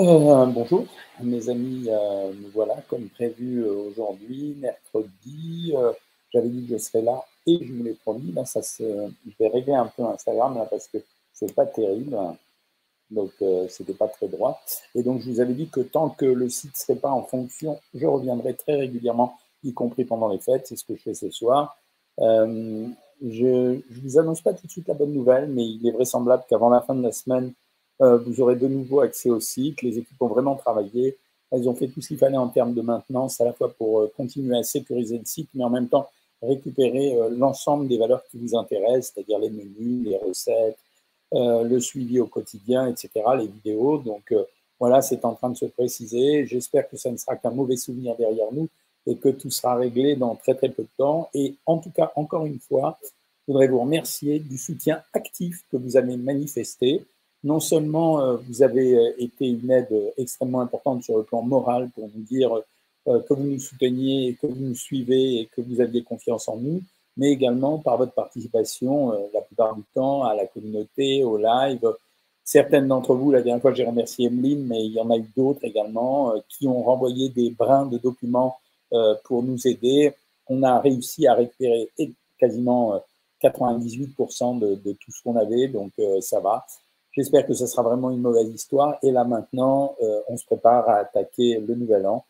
Euh, bonjour, mes amis, euh, nous voilà comme prévu euh, aujourd'hui, mercredi. J'avais dit que je serais là et je vous l'ai promis. Là, ça se... Je vais régler un peu Instagram là, parce que c'est pas terrible. Donc, c'était pas très droit. Et donc, je vous avais dit que tant que le site serait pas en fonction, je reviendrai très régulièrement, y compris pendant les fêtes. C'est ce que je fais ce soir. je ne vous annonce pas tout de suite la bonne nouvelle, mais il est vraisemblable qu'avant la fin de la semaine, euh, vous aurez de nouveau accès au site. Les équipes ont vraiment travaillé. Elles ont fait tout ce qu'il fallait en termes de maintenance, à la fois pour euh, continuer à sécuriser le site, mais en même temps récupérer euh, l'ensemble des valeurs qui vous intéressent, c'est-à-dire les menus, les recettes, le suivi au quotidien, etc., les vidéos. Donc voilà, c'est en train de se préciser. J'espère que ça ne sera qu'un mauvais souvenir derrière nous et que tout sera réglé dans très très peu de temps. Et en tout cas, encore une fois, je voudrais vous remercier du soutien actif que vous avez manifesté non seulement euh, vous avez euh, été une aide extrêmement importante sur le plan moral pour nous dire euh, que vous nous souteniez, que vous nous suivez et que vous aviez confiance en nous, mais également par votre participation la plupart du temps à la communauté, au live. Certaines d'entre vous, la dernière fois j'ai remercié Emeline, mais il y en a eu d'autres également qui ont renvoyé des brins de documents pour nous aider. On a réussi à récupérer quasiment 98% de, de, tout ce qu'on avait, donc ça va. J'espère que ce sera vraiment une mauvaise histoire. Et là maintenant, euh, on se prépare à attaquer le nouvel an.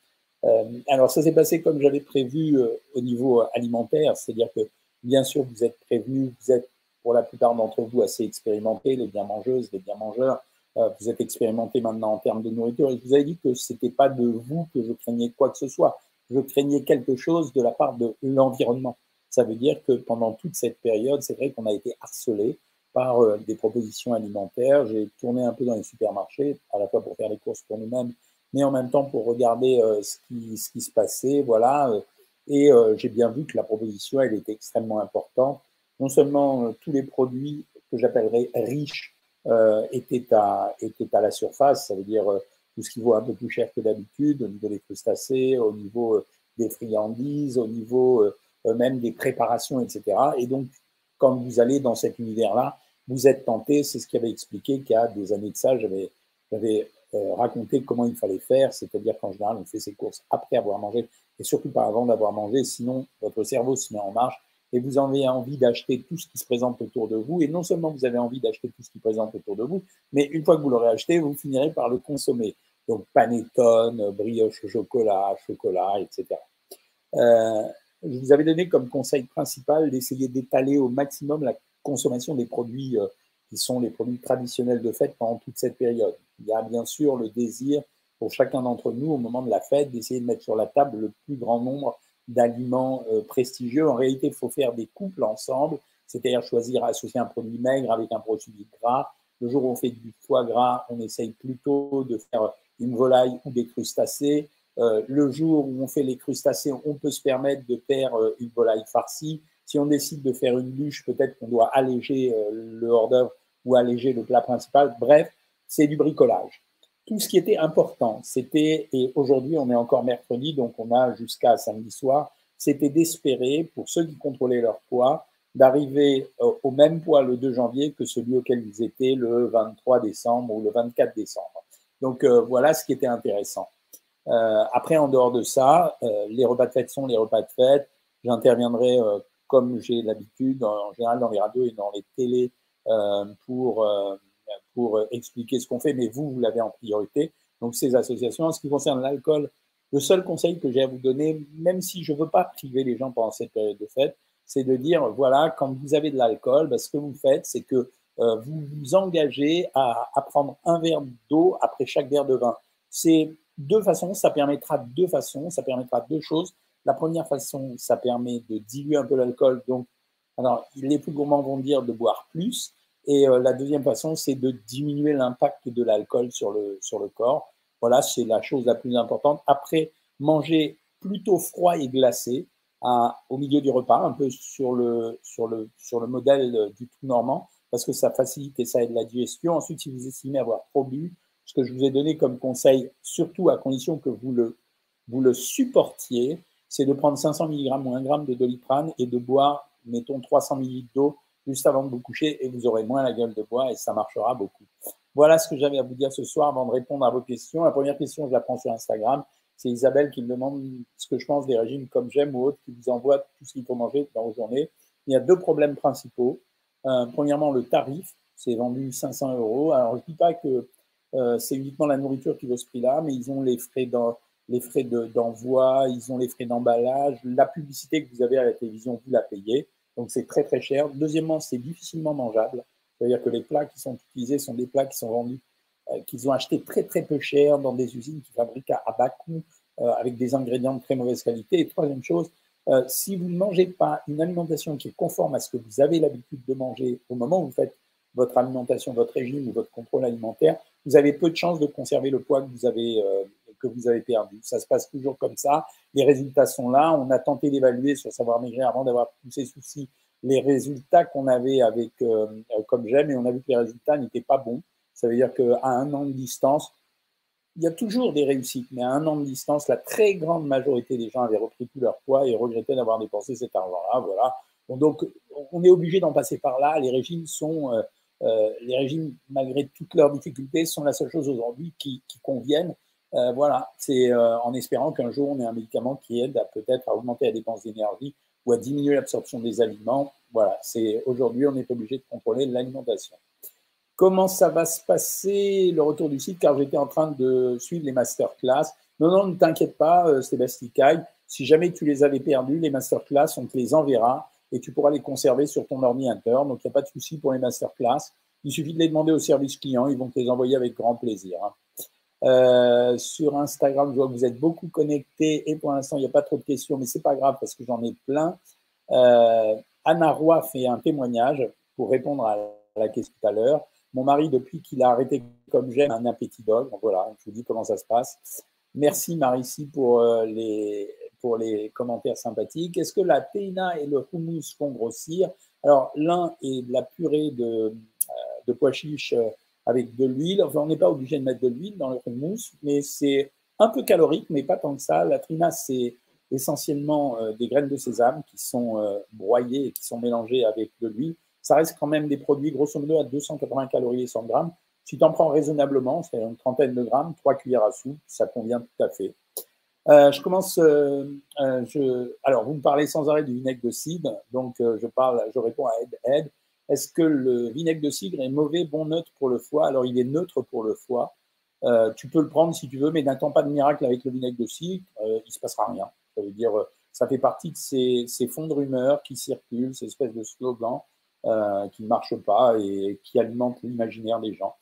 Euh, alors ça s'est passé comme j'avais prévu euh, au niveau alimentaire, c'est-à-dire que bien sûr vous êtes prévenus, vous êtes pour la plupart d'entre vous assez expérimentés, les bien mangeuses, les bien mangeurs. vous êtes expérimentés maintenant en termes de nourriture et je vous avais dit que c'était pas de vous que je craignais quoi que ce soit. Je craignais quelque chose de la part de l'environnement. Ça veut dire que pendant toute cette période, c'est vrai qu'on a été harcelé par euh, des propositions alimentaires. J'ai tourné un peu dans les supermarchés, à la fois pour faire les courses pour nous-mêmes, mais en même temps pour regarder euh, ce, qui, se passait. Voilà. Euh, et j'ai bien vu que la proposition, elle était extrêmement importante. Non seulement tous les produits que j'appellerais riches étaient, à, étaient à la surface, ça veut dire tout ce qui vaut un peu plus cher que d'habitude, au niveau des crustacés, au niveau des friandises, au niveau même des préparations, etc. Et donc, quand vous allez dans cet univers-là, vous êtes tenté, c'est ce qui avait expliqué qu'il y a des années de ça, j'avais euh, raconté comment il fallait faire, c'est-à-dire qu'en général, on fait ses courses après avoir mangé, et surtout pas avant d'avoir mangé, sinon votre cerveau se met en marche, et vous avez envie d'acheter tout ce qui se présente autour de vous, et non seulement vous avez envie d'acheter tout ce qui se présente autour de vous, mais une fois que vous l'aurez acheté, vous finirez par le consommer. Donc panettone, brioche au chocolat, chocolat, etc. Euh, je vous avais donné comme conseil principal d'essayer d'étaler au maximum la consommation des produits euh, qui sont les produits traditionnels de fête pendant toute cette période. Il y a bien sûr le désir pour chacun d'entre nous au moment de la fête d'essayer de mettre sur la table le plus grand nombre d'aliments euh, prestigieux. En réalité, il faut faire des couples ensemble, c'est-à-dire choisir, associer un produit maigre avec un produit gras. Le jour où on fait du foie gras, on essaye plutôt de faire une volaille ou des crustacés. Euh, le jour où on fait les crustacés, on peut se permettre de faire une volaille farcie. Si on décide de faire une bûche, peut-être qu'on doit alléger euh, le hors-d'œuvre ou alléger le plat principal. Bref, c'est du bricolage. Tout ce qui était important, c'était, et aujourd'hui on est encore mercredi, donc on a jusqu'à samedi soir, c'était d'espérer, pour ceux qui contrôlaient leur poids, d'arriver au même poids le 2 janvier que celui auquel ils étaient le 23 décembre ou le 24 décembre. Donc voilà ce qui était intéressant. Euh, après, en dehors de ça, euh, les repas de fête sont les repas de fête. J'interviendrai euh, comme j'ai l'habitude, en général dans les radios et dans les télés, pour, pour expliquer ce qu'on fait, mais vous, vous l'avez en priorité. Donc, ces associations, en ce qui concerne l'alcool, le seul conseil que j'ai à vous donner, même si je ne veux pas priver les gens pendant cette période de fête, c'est de dire, voilà, quand vous avez de l'alcool, ben, ce que vous faites, c'est que vous vous engagez à, à prendre un verre d'eau après chaque verre de vin. C'est deux façons, ça permettra deux façons, ça permettra deux choses. La première façon, ça permet de diluer un peu l'alcool. Donc, alors, les plus gourmands vont dire de boire plus. Et euh, la deuxième façon, c'est de diminuer l'impact de l'alcool sur le, sur le corps. Voilà, c'est la chose la plus importante. Après, manger plutôt froid et glacé au milieu du repas, un peu sur le, sur le, sur le modèle du tout normand, parce que ça facilite et ça aide la digestion. Ensuite, si vous estimez avoir trop bu, ce que je vous ai donné comme conseil, surtout à condition que vous le, vous le supportiez, c'est de prendre 500 mg ou 1 g de doliprane et de boire, mettons, 300 ml d'eau juste avant de vous coucher et vous aurez moins la gueule de bois et ça marchera beaucoup. Voilà ce que j'avais à vous dire ce soir avant de répondre à vos questions. La première question, je la prends sur Instagram. C'est Isabelle qui me demande ce que je pense des régimes comme j'aime ou autres qui vous envoient tout ce qu'il faut manger dans vos journées. Il y a deux problèmes principaux. Euh, premièrement, le tarif. C'est vendu 500 euros. Alors, je ne dis pas que euh, c'est uniquement la nourriture qui vaut ce prix-là, mais ils ont les frais dans, les frais d'envoi, ils ont les frais d'emballage, la publicité que vous avez à la télévision, vous la payez. Donc c'est très très cher. Deuxièmement, c'est difficilement mangeable. C'est-à-dire que les plats qui sont utilisés sont des plats qui sont vendus, euh, qu'ils ont achetés très très peu cher dans des usines qui fabriquent à, bas coût, euh, avec des ingrédients de très mauvaise qualité. Et troisième chose, euh, si vous ne mangez pas une alimentation qui est conforme à ce que vous avez l'habitude de manger au moment où vous faites votre alimentation, votre régime ou votre contrôle alimentaire, vous avez peu de chances de conserver le poids que vous avez, que vous avez perdu. Ça se passe toujours comme ça. Les résultats sont là. On a tenté d'évaluer sur Savoir Maigrir avant d'avoir tous ces soucis les résultats qu'on avait avec euh, comme j'aime et on a vu que les résultats n'étaient pas bons. Ça veut dire qu'à un an de distance, il y a toujours des réussites, mais à un an de distance, la très grande majorité des gens avaient repris tout leur poids et regrettaient d'avoir dépensé cet argent-là. Voilà. donc, on est obligé d'en passer par là. Les régimes sont, euh, euh, les régimes, malgré toutes leurs difficultés, sont la seule chose aujourd'hui qui, qui conviennent euh, voilà, c'est euh, en espérant qu'un jour on ait un médicament qui aide à peut-être à augmenter la dépense d'énergie ou à diminuer l'absorption des aliments. Voilà, c'est aujourd'hui on est obligé de contrôler l'alimentation. Comment ça va se passer le retour du site? Car j'étais en train de suivre les masterclass. Non, non, ne t'inquiète pas, euh, Sébastien Caille. Si jamais tu les avais perdus, les masterclass, on te les enverra et tu pourras les conserver sur ton ordinateur. Donc, il n'y a pas de souci pour les masterclass. Il suffit de les demander au service client. Ils vont te les envoyer avec grand plaisir. Hein. Euh, sur Instagram, je vois que vous êtes beaucoup connectés et pour l'instant, il n'y a pas trop de questions, mais c'est pas grave parce que j'en ai plein. Euh, Anna Roy fait un témoignage pour répondre à la question tout à l'heure. Mon mari, depuis qu'il a arrêté comme j'aime, un appétit dog. Voilà, je vous dis comment ça se passe. Merci Marici pour euh, les, pour les commentaires sympathiques. Est-ce que la teina et le hummus font grossir? Alors, l'un est de la purée de, euh, de pois chiches avec de l'huile. On n'est pas obligé de mettre de l'huile dans le mousse, mais c'est un peu calorique, mais pas tant que ça. La trina, c'est essentiellement euh, des graines de sésame qui sont euh, broyées et qui sont mélangées avec de l'huile. Ça reste quand même des produits grosso modo à 280 calories et 100 grammes. Si tu en prends raisonnablement, c'est une trentaine de grammes, trois cuillères à soupe, ça convient tout à fait. Euh, je commence. alors, vous me parlez sans arrêt du vinaigre de cidre, donc je parle, je réponds à. Ed, est-ce que le vinaigre de cidre est mauvais, bon, neutre pour le foie? Alors, il est neutre pour le foie. Euh, tu peux le prendre si tu veux, mais n'attends pas de miracle avec le vinaigre de cidre, euh, il ne se passera rien. Ça veut dire, euh, ça fait partie de ces, fonds de rumeurs qui circulent, ces espèces de slogans qui ne marchent pas et qui alimentent l'imaginaire des gens.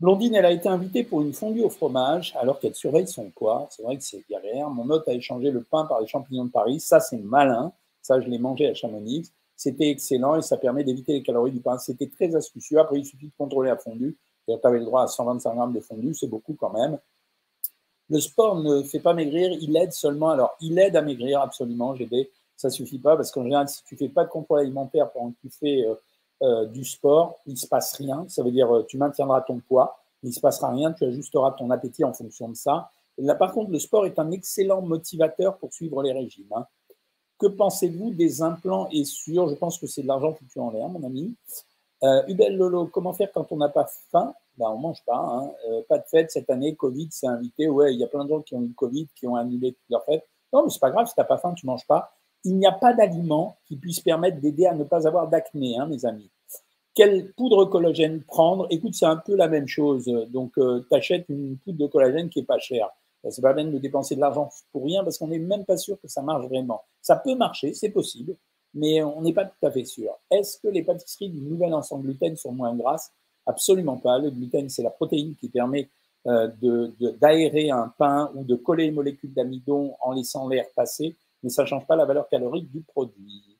Blondine, elle a été invitée pour une fondue au fromage alors qu'elle surveille son poids. C'est vrai que c'est galère. Mon hôte a échangé le pain par les champignons de Paris. Ça, c'est malin. Ça, je l'ai mangé à Chamonix. C'était excellent et ça permet d'éviter les calories du pain. C'était très astucieux. Après, il suffit de contrôler la fondue. Tu avais le droit à 125 grammes de fondue, c'est beaucoup quand même. Le sport ne fait pas maigrir, il aide seulement. Alors, il aide à maigrir absolument, GD. Ça suffit pas parce qu'en général, si tu fais pas de contrôle alimentaire pendant que tu fais euh, euh, du sport, il se passe rien. Ça veut dire euh, tu maintiendras ton poids, il se passera rien, tu ajusteras ton appétit en fonction de ça. Là, par contre, le sport est un excellent motivateur pour suivre les régimes. Hein. Que pensez-vous des implants et sûrs Je pense que c'est de l'argent foutu en l'air, mon ami. Euh, Lolo, comment faire quand on n'a pas faim? Ben, On mange pas. Hein. Euh, pas de fête cette année, Covid s'est invité. Ouais, il y a plein de gens qui ont eu Covid, qui ont annulé toute leur fête. Non, mais c'est pas grave, si tu n'as pas faim, tu manges pas. Il n'y a pas d'aliment qui puisse permettre d'aider à ne pas avoir d'acné, hein, mes amis. Quelle poudre collagène prendre? Écoute, c'est un peu la même chose. Donc, euh, tu achètes une poudre de collagène qui est pas chère. Ben, c'est pas bien de dépenser de l'argent pour rien parce qu'on n'est même pas sûr que ça marche vraiment. Ça peut marcher, c'est possible, mais on n'est pas tout à fait sûr. Est-ce que les pâtisseries du nouvel sans gluten sont moins grasses? Absolument pas. Le gluten, c'est la protéine qui permet euh, d'aérer un pain ou de coller les molécules d'amidon en laissant l'air passer, mais ça ne change pas la valeur calorique du produit.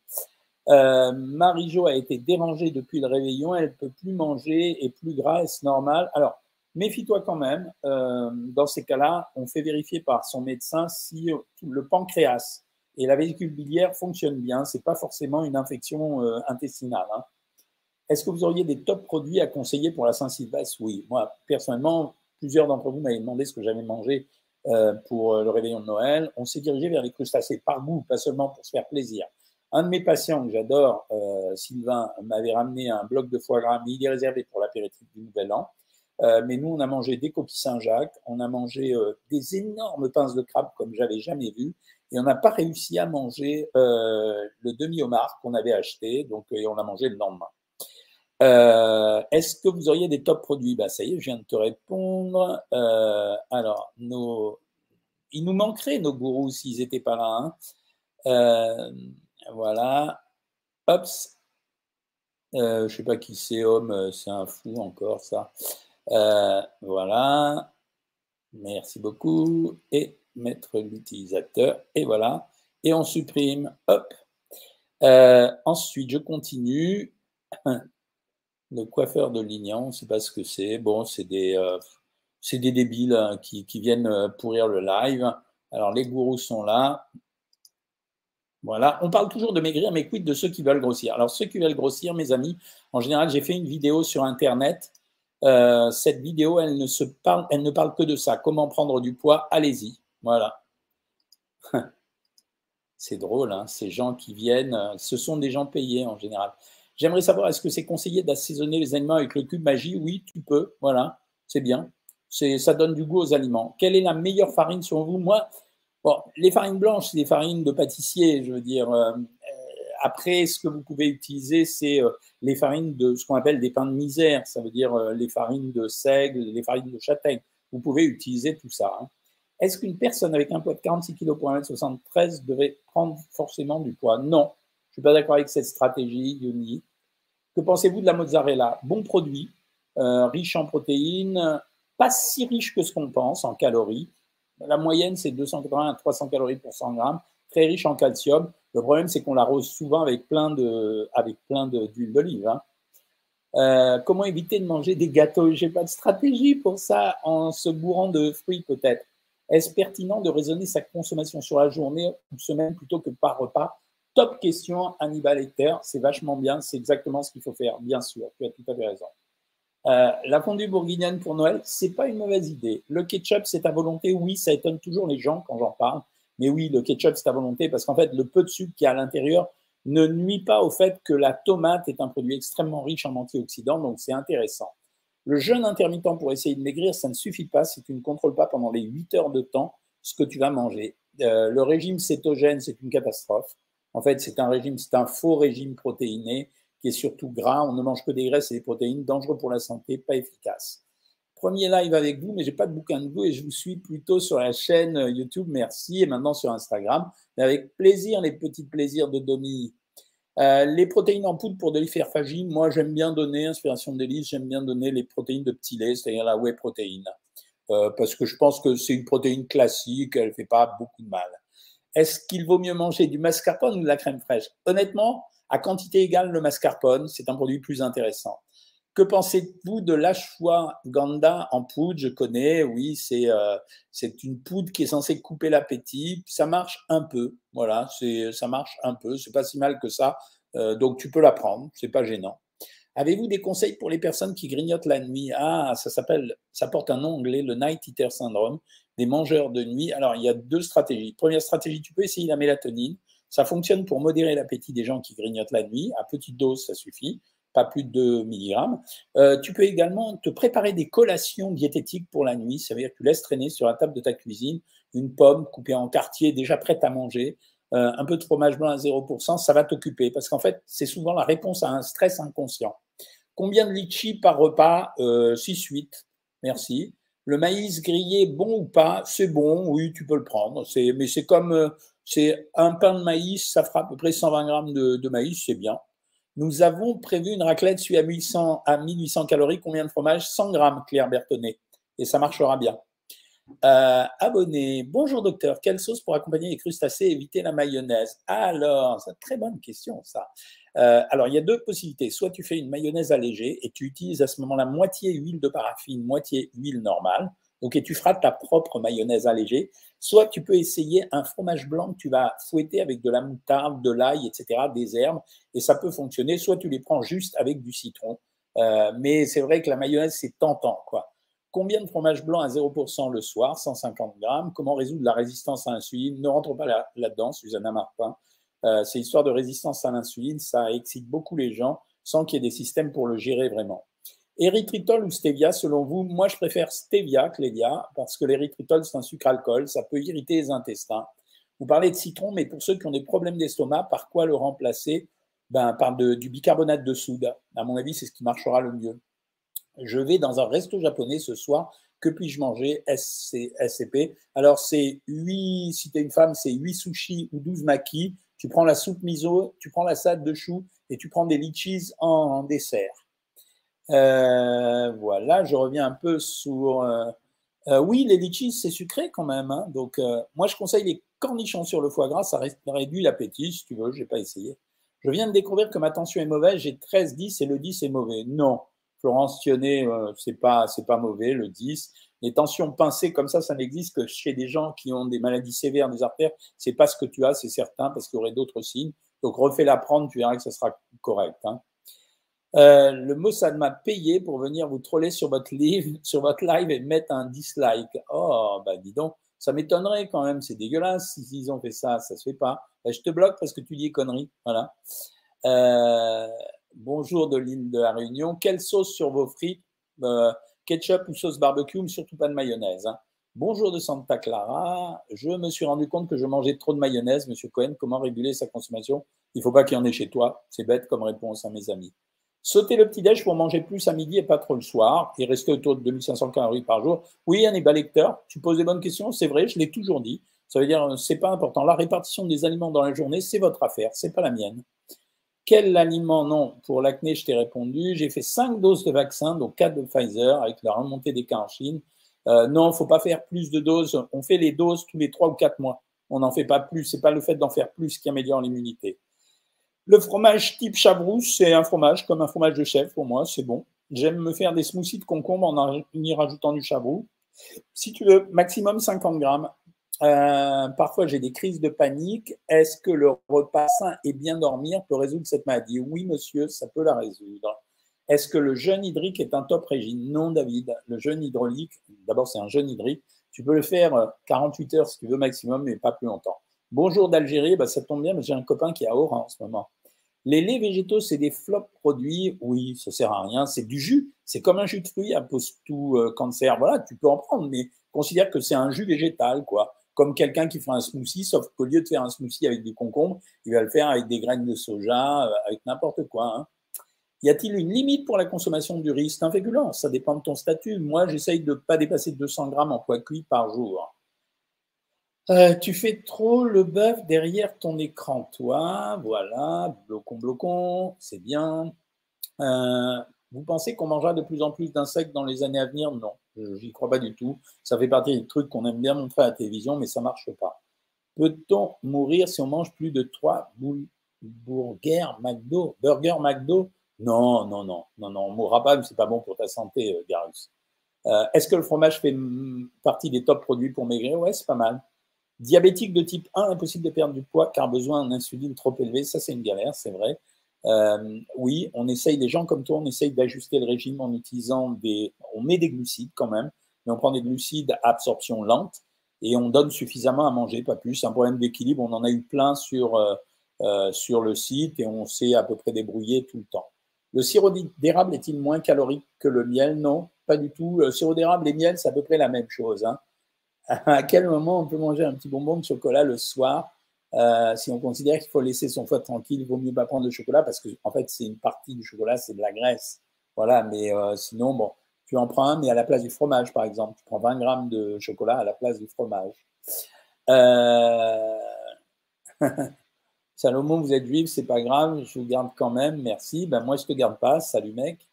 Euh, Marie-Jo a été dérangée depuis le réveillon, elle ne peut plus manger et plus grasse, normal? Alors, Méfie-toi quand même. Euh, dans ces cas-là, on fait vérifier par son médecin si le pancréas et la vésicule biliaire fonctionnent bien. Ce n'est pas forcément une infection euh, intestinale. Hein. Est-ce que vous auriez des top produits à conseiller pour la Saint-Sylvestre Oui. Moi, personnellement, plusieurs d'entre vous m'avaient demandé ce que j'avais mangé euh, pour le réveillon de Noël. On s'est dirigé vers les crustacés par goût, pas seulement pour se faire plaisir. Un de mes patients que j'adore, Sylvain, m'avait ramené un bloc de foie gras, mais il est réservé pour l'apéritif du Nouvel An. Euh, mais nous, on a mangé des coquilles Saint-Jacques, on a mangé euh, des énormes pinces de crabe comme j'avais jamais vu, et on n'a pas réussi à manger euh, le demi-homard qu'on avait acheté, donc et on l'a mangé le lendemain. Est-ce que vous auriez des top produits? Bah ça y est, je viens de te répondre. alors, nos... il nous manquerait nos gourous s'ils n'étaient pas là. Hein. voilà. Ops. je ne sais pas qui c'est, homme, c'est un fou encore ça. Euh, voilà. Merci beaucoup. Et mettre l'utilisateur. Et voilà. Et on supprime. Hop. Euh, ensuite, je continue. Le coiffeur de Lignan, on ne sait pas ce que c'est. Bon, c'est des, euh, des débiles hein, qui, qui, viennent pourrir le live. Alors, les gourous sont là. Voilà, on parle toujours de maigrir, mais quid de ceux qui veulent grossir? Alors, ceux qui veulent grossir, mes amis, en général, j'ai fait une vidéo sur Internet euh, cette vidéo, elle ne, se parle, elle ne parle que de ça. Comment prendre du poids? Allez-y. Voilà. C'est drôle, hein ces gens qui viennent, ce sont des gens payés en général. J'aimerais savoir, est-ce que c'est conseillé d'assaisonner les aliments avec le cube magie? Oui, tu peux. Voilà, c'est bien. Ça donne du goût aux aliments. Quelle est la meilleure farine selon vous? Moi, bon, les farines blanches, c'est des farines de pâtissier, je veux dire. Euh, après, ce que vous pouvez utiliser, c'est euh, les farines de ce qu'on appelle des pains de misère, ça veut dire euh, les farines de seigle, les farines de châtaigne. Vous pouvez utiliser tout ça. Hein. Est-ce qu'une personne avec un poids de 46 kg pour 1m73 devrait prendre forcément du poids? Non, je ne suis pas d'accord avec cette stratégie, Yoni. Que pensez-vous de la mozzarella? Bon produit, euh, riche en protéines, pas si riche que ce qu'on pense en calories. La moyenne, c'est 280 à 300 calories pour 100 grammes, très riche en calcium. Le problème, c'est qu'on l'arrose souvent avec plein de, avec d'huile d'olive. Hein. Euh, comment éviter de manger des gâteaux? J'ai pas de stratégie pour ça. En se bourrant de fruits, peut-être. Est-ce pertinent de raisonner sa consommation sur la journée ou semaine plutôt que par repas? Top question, Hannibal Lecter. C'est vachement bien. C'est exactement ce qu'il faut faire, bien sûr. Tu as tout à fait raison. Euh, la fondue bourguignonne pour Noël, c'est pas une mauvaise idée. Le ketchup, c'est à volonté? Oui, ça étonne toujours les gens quand j'en parle. Mais oui, le ketchup, c'est à volonté parce qu'en fait, le peu de sucre qui est à l'intérieur ne nuit pas au fait que la tomate est un produit extrêmement riche en antioxydants, donc c'est intéressant. Le jeûne intermittent pour essayer de maigrir, ça ne suffit pas si tu ne contrôles pas pendant les 8 heures de temps ce que tu vas manger. Euh, le régime cétogène, c'est une catastrophe. En fait, c'est un régime, c'est un faux régime protéiné qui est surtout gras. On ne mange que des graisses et des protéines, dangereux pour la santé, pas efficace premier live avec vous, mais j'ai pas de bouquin de vous et je vous suis plutôt sur la chaîne euh, YouTube, merci, et maintenant sur Instagram. Avec plaisir, les petits plaisirs de Domi. Euh, les protéines en poudre pour de l'hyperphagie, moi j'aime bien donner, inspiration de délice, j'aime bien donner les protéines de petit lait, c'est-à-dire la whey protéine. Euh, parce que je pense que c'est une protéine classique, elle ne fait pas beaucoup de mal. Est-ce qu'il vaut mieux manger du mascarpone ou de la crème fraîche? Honnêtement, à quantité égale, le mascarpone, c'est un produit plus intéressant. Que pensez-vous de l'ashwagandha en poudre? Je connais, oui, c'est euh, c'est une poudre qui est censée couper l'appétit. Ça marche un peu, voilà, ça marche un peu, c'est pas si mal que ça. Euh, donc tu peux la prendre, c'est pas gênant. Avez-vous des conseils pour les personnes qui grignotent la nuit? Ah, ça s'appelle, ça porte un nom anglais, le night eater syndrome, des mangeurs de nuit. Alors il y a deux stratégies. Première stratégie, tu peux essayer la mélatonine. Ça fonctionne pour modérer l'appétit des gens qui grignotent la nuit. À petite dose, ça suffit pas plus de 2 mg. Euh, tu peux également te préparer des collations diététiques pour la nuit. Ça veut dire que tu laisses traîner sur la table de ta cuisine une pomme coupée en quartier déjà prête à manger, euh, un peu de fromage blanc à 0%, ça va t'occuper parce qu'en fait, c'est souvent la réponse à un stress inconscient. Combien de litchis par repas? 6-8, euh, merci. Le maïs grillé, bon ou pas? C'est bon, oui, tu peux le prendre. Mais c'est comme c'est un pain de maïs, ça fera à peu près 120 grammes de, de maïs, c'est bien. Nous avons prévu une raclette suivie à 1800, à 1800 calories. Combien de fromage 100 grammes, Claire Bertonnet. Et ça marchera bien. Euh, abonné. Bonjour docteur, quelle sauce pour accompagner les crustacés et éviter la mayonnaise? Alors, c'est une très bonne question ça. Euh, alors, il y a deux possibilités. Soit tu fais une mayonnaise allégée et tu utilises à ce moment-là moitié huile de paraffine, moitié huile normale. Et tu feras ta propre mayonnaise allégée. Soit tu peux essayer un fromage blanc que tu vas fouetter avec de la moutarde, de l'ail, etc., des herbes, et ça peut fonctionner. Soit tu les prends juste avec du citron. Euh, mais c'est vrai que la mayonnaise, c'est tentant, quoi. Combien de fromage blanc à 0% le soir? 150 grammes. Comment résoudre la résistance à l'insuline? Ne rentre pas là-dedans, Susanna Martin. Euh, c'est histoire de résistance à l'insuline, ça excite beaucoup les gens sans qu'il y ait des systèmes pour le gérer vraiment. Érythritol ou stevia, selon vous? Moi, je préfère stevia, Clélia, parce que l'érythritol, c'est un sucre-alcool, ça peut irriter les intestins. Vous parlez de citron, mais pour ceux qui ont des problèmes d'estomac, par quoi le remplacer? Ben, Par du bicarbonate de soude. À mon avis, c'est ce qui marchera le mieux. Je vais dans un resto japonais ce soir. Que puis-je manger? SCP Alors, c'est 8, si tu es une femme, c'est 8 sushis ou 12 makis. Tu prends la soupe miso, tu prends la salade de choux et tu prends des litchis en, dessert. Euh, voilà, je reviens un peu sur. Euh, euh, oui, les litchis, c'est sucré quand même. Hein. donc, moi, je conseille les cornichons sur le foie gras. Ça réduit l'appétit, si tu veux. Je n'ai pas essayé. Je viens de découvrir que ma tension est mauvaise. J'ai 13, 10 et le 10 est mauvais. Non, Florence Thionnet, c'est pas, c'est pas mauvais, le 10. Les tensions pincées comme ça, ça n'existe que chez des gens qui ont des maladies sévères des artères. C'est pas ce que tu as, c'est certain, parce qu'il y aurait d'autres signes. Donc refais-la prendre, tu verras que ça sera correct. Hein. Euh, le Mossad m'a payé pour venir vous troller sur votre, live, sur votre live et mettre un dislike. Oh, bah dis donc, ça m'étonnerait quand même, c'est dégueulasse s'ils ont fait ça, ça se fait pas. Bah, je te bloque parce que tu dis conneries. Voilà. Euh, bonjour de l'île de la Réunion. Quelle sauce sur vos frites euh, Ketchup ou sauce barbecue, mais surtout pas de mayonnaise. Hein. Bonjour de Santa Clara. Je me suis rendu compte que je mangeais trop de mayonnaise. Monsieur Cohen, comment réguler sa consommation? Il ne faut pas qu'il y en ait chez toi. C'est bête comme réponse à mes amis. Sauter le petit-déj pour manger plus à midi et pas trop le soir et rester autour de 2500 calories par jour. Oui, Hannibal Lecteur, tu poses des bonnes questions, c'est vrai, je l'ai toujours dit. Ça veut dire, c'est pas important. La répartition des aliments dans la journée, c'est votre affaire, c'est pas la mienne. Quel aliment Non, pour l'acné, je t'ai répondu. J'ai fait 5 doses de vaccin, donc 4 de Pfizer, avec la remontée des cas en Chine. Euh, non, il ne faut pas faire plus de doses. On fait les doses tous les 3 ou 4 mois. On n'en fait pas plus. Ce n'est pas le fait d'en faire plus qui améliore l'immunité. Le fromage type chabrousse, c'est un fromage comme un fromage de chèvre pour moi, c'est bon. J'aime me faire des smoothies de concombre en y rajoutant du chabrou. Si tu veux, maximum 50 grammes. Euh, parfois, j'ai des crises de panique. Est-ce que le repas sain et bien dormir peut résoudre cette maladie? Oui, monsieur, ça peut la résoudre. Est-ce que le jeûne hydrique est un top régime? Non, David. Le jeûne hydraulique, d'abord, c'est un jeûne hydrique. Tu peux le faire 48 euh, heures si tu veux maximum, mais pas plus longtemps. Bonjour d'Algérie, bah, ça tombe bien, mais j'ai un copain qui est à Oran en ce moment. Les laits végétaux, c'est des flops produits. Oui, ça sert à rien. C'est du jus. C'est comme un jus de fruits à post-tout euh, cancer. Voilà, tu peux en prendre, mais considère que c'est un jus végétal, quoi. Comme quelqu'un qui fait un smoothie, sauf qu'au lieu de faire un smoothie avec du concombre, il va le faire avec des graines de soja, euh, avec n'importe quoi. Hein. Y a-t-il une limite pour la consommation du riz? C'est un féculent, ça dépend de ton statut. Moi, j'essaye de ne pas dépasser 200 grammes en poids cuit par jour. Euh, tu fais trop le bœuf derrière ton écran, toi. Voilà, blocon, blocon, c'est bien. Euh, vous pensez qu'on mangera de plus en plus d'insectes dans les années à venir? Non, j'y crois pas du tout. Ça fait partie des trucs qu'on aime bien montrer à la télévision, mais ça marche pas. Peut-on mourir si on mange plus de trois burgers McDo Burger McDo? Non, non, non, non, non, on mourra pas, mais c'est pas bon pour ta santé, euh, Garus. Est-ce que le fromage fait partie des top produits pour maigrir? Ouais, c'est pas mal. Diabétique de type 1, impossible de perdre du poids car besoin d'insuline trop élevé, ça c'est une galère, c'est vrai. Euh, oui, on essaye, des gens comme toi, on essaye d'ajuster le régime en utilisant des. On met des glucides quand même, mais on prend des glucides à absorption lente et on donne suffisamment à manger, pas plus. C'est un problème d'équilibre, on en a eu plein sur, sur le site et on s'est à peu près débrouillé tout le temps. Le sirop d'érable est-il moins calorique que le miel? Non, pas du tout. Le sirop d'érable et miel, c'est à peu près la même chose. Hein. À quel moment on peut manger un petit bonbon de chocolat le soir euh, Si on considère qu'il faut laisser son foie tranquille, il vaut mieux pas prendre de chocolat parce que en fait, c'est une partie du chocolat, c'est de la graisse. Voilà, mais euh, sinon, bon, tu en prends un, mais à la place du fromage, par exemple. Tu prends 20 grammes de chocolat à la place du fromage. Euh... Salomon, vous êtes juif, c'est pas grave, je vous garde quand même, merci. Ben moi, je te garde pas, salut mec.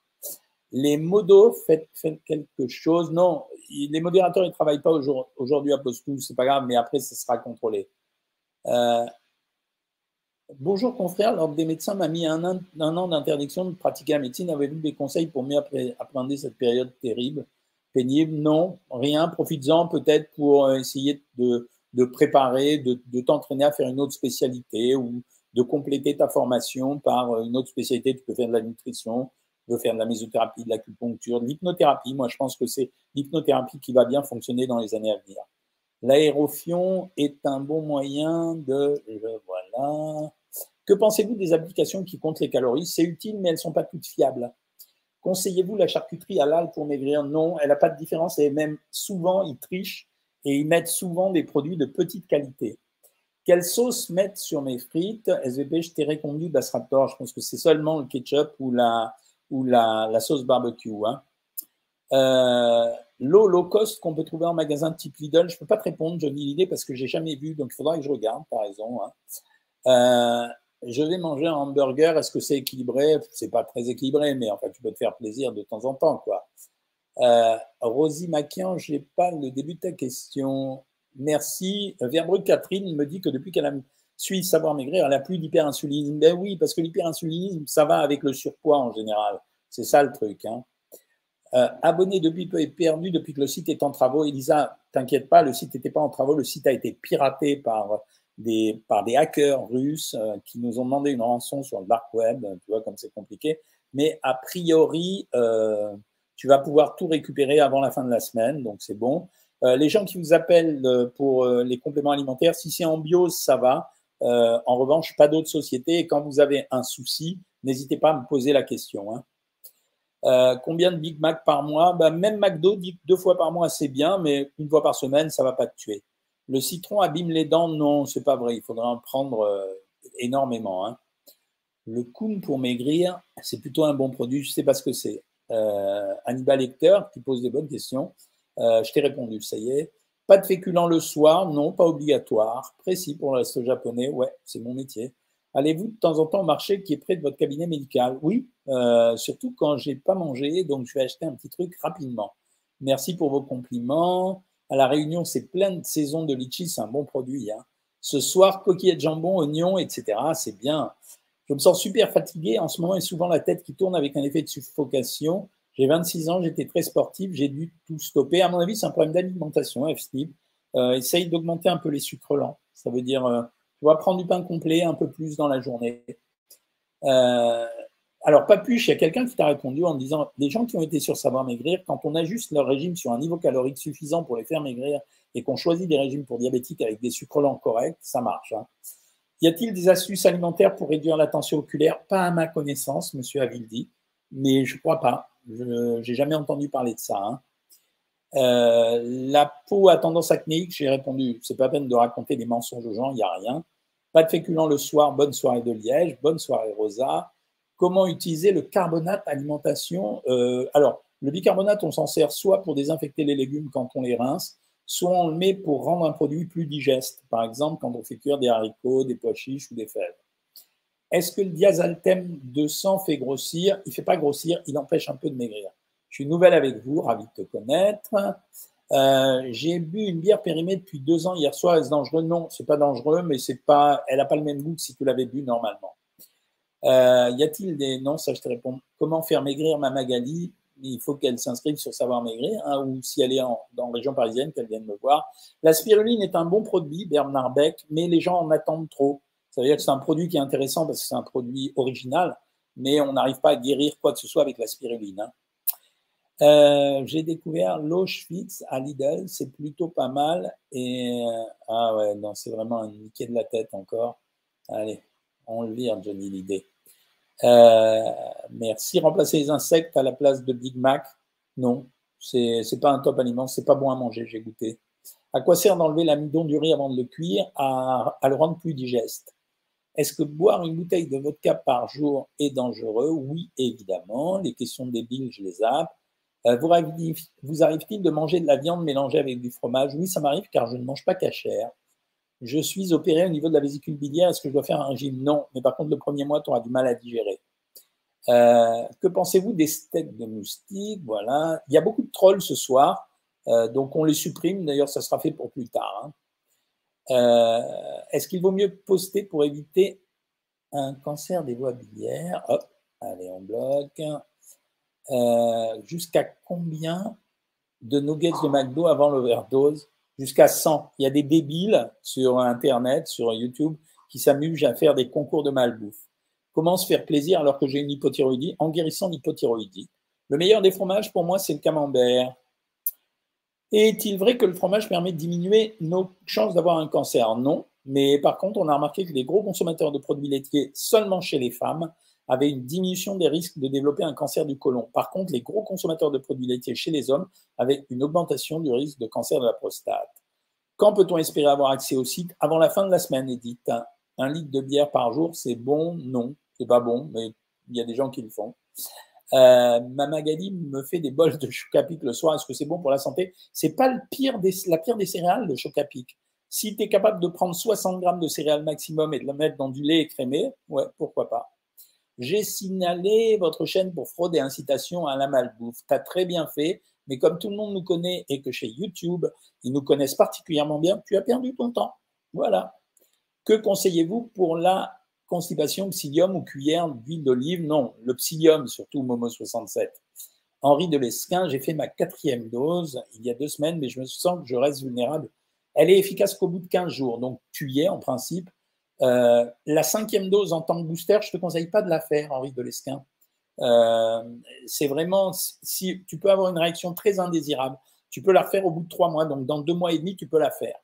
Les modos, faites, quelque chose. Non, les modérateurs, ne travaillent pas aujourd'hui à Postou, c'est pas grave, mais après, ça sera contrôlé. Euh, bonjour confrère, l'ordre des médecins m'a mis un, an, d'interdiction de pratiquer la médecine. Avez-vous des conseils pour mieux appréhender cette période terrible, pénible? Non, rien. Profites-en peut-être pour essayer de préparer, de, t'entraîner à faire une autre spécialité ou de compléter ta formation par une autre spécialité. Tu peux faire de la nutrition, peux faire de la mésothérapie, de l'acupuncture, de l'hypnothérapie. Moi, je pense que c'est l'hypnothérapie qui va bien fonctionner dans les années à venir. L'aérofion est un bon moyen de... Voilà. Que pensez-vous des applications qui comptent les calories? C'est utile, mais elles ne sont pas toutes fiables. Conseillez-vous la charcuterie halal pour maigrir? Non, elle n'a pas de différence et même souvent, ils trichent et ils mettent souvent des produits de petite qualité. Quelle sauce mettre sur mes frites? SVP, je t'ai répondu Basraptor. Je pense que c'est seulement le ketchup ou la, ou la, sauce barbecue. Hein. Euh, l'eau low cost qu'on peut trouver en magasin type Lidl, je ne peux pas te répondre, je dis l'idée parce que j'ai jamais vu, donc il faudra que je regarde, par raison. Hein. Euh, je vais manger un hamburger, est-ce que c'est équilibré? C'est pas très équilibré, mais enfin, tu peux te faire plaisir de temps en temps, quoi. Euh, Rosie Maquian, je n'ai pas le début de ta question. Merci. Verbrugge Catherine me dit que depuis qu'elle a suivi Savoir Maigrir, elle n'a plus d'hyperinsulinisme. Ben oui, parce que l'hyperinsulinisme, ça va avec le surpoids en général. C'est ça le truc. Hein. Euh, abonné depuis peu et perdu depuis que le site est en travaux. Elisa, t'inquiète pas, le site n'était pas en travaux, le site a été piraté par des, hackers russes euh, qui nous ont demandé une rançon sur le dark web, tu vois comme c'est compliqué. Mais a priori, euh, tu vas pouvoir tout récupérer avant la fin de la semaine, donc c'est bon. Les gens qui vous appellent pour les compléments alimentaires, si c'est en bio, ça va. En revanche, pas d'autres sociétés. Quand vous avez un souci, n'hésitez pas à me poser la question. Hein. combien de Big Mac par mois? Ben, Même McDo dit deux fois par mois, c'est bien, mais une fois par semaine, ça va pas te tuer. Le citron abîme les dents? Non, c'est pas vrai. Il faudra en prendre euh, énormément. Hein. Le Kuhn pour maigrir, c'est plutôt un bon produit. Je ne sais pas ce que c'est. Euh, Hannibal Lecter qui pose des bonnes questions. Euh, je t'ai répondu, ça y est. Pas de féculents le soir, non, pas obligatoire. Précis pour le japonais, ouais, c'est mon métier. Allez-vous de temps en temps au marché qui est près de votre cabinet médical? Oui, surtout quand j'ai pas mangé, donc je vais acheter un petit truc rapidement. Merci pour vos compliments. À La Réunion, c'est plein de saisons de litchi, c'est un bon produit. Hein. Ce soir, coquillettes jambon, oignons, etc. C'est bien. Je me sens super fatigué en ce moment et souvent la tête qui tourne avec un effet de suffocation. J'ai 26 ans, j'étais très sportif, j'ai dû tout stopper. À mon avis, c'est un problème d'alimentation, F-Steve. Euh, essaye d'augmenter un peu les sucres lents. Ça veut dire, euh, tu vas prendre du pain complet un peu plus dans la journée. Euh, alors, Papuche, il y a quelqu'un qui t'a répondu en disant des gens qui ont été sur Savoir Maigrir, quand on ajuste leur régime sur un niveau calorique suffisant pour les faire maigrir et qu'on choisit des régimes pour diabétiques avec des sucres lents corrects, ça marche. Hein. Y a-t-il des astuces alimentaires pour réduire la tension oculaire? Pas à ma connaissance, monsieur Avildi, mais je crois pas. Je n'ai jamais entendu parler de ça. Hein. Euh, la peau a tendance acnéique, j'ai répondu, c'est pas peine de raconter des mensonges aux gens, il n'y a rien. Pas de féculents le soir, bonne soirée de Liège, bonne soirée Rosa. Comment utiliser le carbonate alimentation euh, Alors, le bicarbonate, on s'en sert soit pour désinfecter les légumes quand on les rince, soit on le met pour rendre un produit plus digeste. Par exemple, quand on fait cuire des haricots, des pois chiches ou des fèves. Est-ce que le diazaltem 200 fait grossir? Il ne fait pas grossir, il empêche un peu de maigrir. Je suis nouvelle avec vous, ravi de te connaître. Euh, j'ai bu une bière périmée depuis deux ans hier soir. Est-ce dangereux? Non, c'est pas dangereux, mais elle n'a pas le même goût que si tu l'avais bu normalement. Euh, y a-t-il des. Non, ça je te réponds. Comment faire maigrir ma Magali? Il faut qu'elle s'inscrive sur Savoir Maigrir, hein, ou si elle est en, dans région parisienne, qu'elle vienne me voir. La spiruline est un bon produit, Bernard Beck, mais les gens en attendent trop. Ça veut dire que c'est un produit qui est intéressant parce que c'est un produit original, mais on n'arrive pas à guérir quoi que ce soit avec la spiruline. Hein. Euh, j'ai découvert l'Auschwitz à Lidl, c'est plutôt pas mal. Et euh, ah ouais, non, c'est vraiment un niqué de la tête encore. Allez, on le vire, Johnny l'idée. Euh, merci. Remplacer les insectes à la place de Big Mac? Non, c'est pas un top aliment, c'est pas bon à manger, j'ai goûté. À quoi sert d'enlever l'amidon du riz avant de le cuire? À, le rendre plus digeste Est-ce que boire une bouteille de vodka par jour est dangereux? Oui, évidemment. Les questions débiles, je les zappe. Euh, vous arrive-t-il de manger de la viande mélangée avec du fromage? Oui, ça m'arrive car je ne mange pas cachère je suis opéré au niveau de la vésicule biliaire, est-ce que je dois faire un régime? Non, mais par contre, le premier mois, tu auras du mal à digérer. Euh, que pensez-vous des steaks de moustique Voilà. Il y a beaucoup de trolls ce soir, euh, donc on les supprime. D'ailleurs, ça sera fait pour plus tard. Hein. Euh, est-ce qu'il vaut mieux poster pour éviter un cancer des voies biliaires? Hop, allez, on bloque. Jusqu'à combien de nuggets de McDo avant l'overdose? Jusqu'à 100. Il y a des débiles sur Internet, sur YouTube, qui s'amusent à faire des concours de malbouffe. Comment se faire plaisir alors que j'ai une hypothyroïdie? En guérissant l'hypothyroïdie. Le meilleur des fromages, pour moi, c'est le camembert. Est-il vrai que le fromage permet de diminuer nos chances d'avoir un cancer? Non. Mais par contre, on a remarqué que les gros consommateurs de produits laitiers seulement chez les femmes avaient une diminution des risques de développer un cancer du côlon. Par contre, les gros consommateurs de produits laitiers chez les hommes avaient une augmentation du risque de cancer de la prostate. Quand peut-on espérer avoir accès au site Avant la fin de la semaine, Edith? Un, litre de bière par jour, c'est bon? Non, c'est pas bon, mais il y a des gens qui le font. Euh, ma Magali me fait des bols de choc le soir. Est-ce que c'est bon pour la santé? C'est pas le pire la pire des céréales, le choc Si tu es capable de prendre 60 grammes de céréales maximum et de la mettre dans du lait écrémé, ouais, pourquoi pas. J'ai signalé votre chaîne pour fraude et incitation à la malbouffe. Tu as très bien fait, mais comme tout le monde nous connaît et que chez YouTube, ils nous connaissent particulièrement bien, tu as perdu ton temps. Voilà. Que conseillez-vous pour la constipation, psyllium ou cuillère d'huile d'olive? Non, le psyllium, surtout Momo67. Henri de Lesquin, j'ai fait ma quatrième dose il y a deux semaines, mais je me sens que je reste vulnérable. Elle est efficace qu'au bout de 15 jours, donc tu y es en principe. Euh, la cinquième dose en tant que booster, je ne te conseille pas de la faire, Henri de Lesquin. Euh, c'est vraiment, si tu peux avoir une réaction très indésirable, tu peux la refaire au bout de trois mois, donc dans deux mois et demi, tu peux la faire.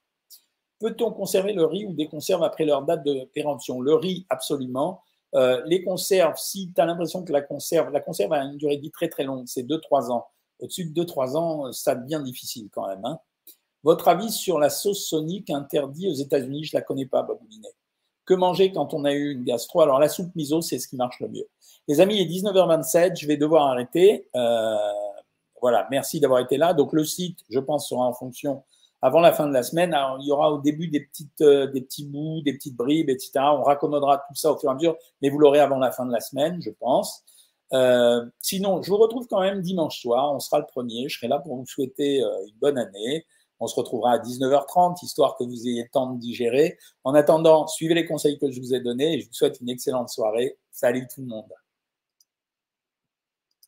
Peut-on conserver le riz ou des conserves après leur date de péremption? Le riz, absolument. Euh, les conserves, si tu as l'impression que la conserve, la conserve a une durée de vie très très longue, c'est 2-3 ans. Au-dessus de 2-3 ans, ça devient difficile quand même. Hein. Votre avis sur la sauce sonique interdite aux États-Unis? Je ne la connais pas, Baboulinet. Que manger quand on a eu une gastro? Alors la soupe miso, c'est ce qui marche le mieux. Les amis, il est 19h27, je vais devoir arrêter. Euh, voilà, merci d'avoir été là. Donc le site, je pense, sera en fonction avant la fin de la semaine. Alors, il y aura au début des, petites, euh, des petits bouts, des petites bribes, etc. On raccommodera tout ça au fur et à mesure, mais vous l'aurez avant la fin de la semaine, je pense. Euh, sinon, je vous retrouve quand même dimanche soir. On sera le premier. Je serai là pour vous souhaiter euh, une bonne année. On se retrouvera à 19h30, histoire que vous ayez le temps de digérer. En attendant, suivez les conseils que je vous ai donnés et je vous souhaite une excellente soirée. Salut tout le monde.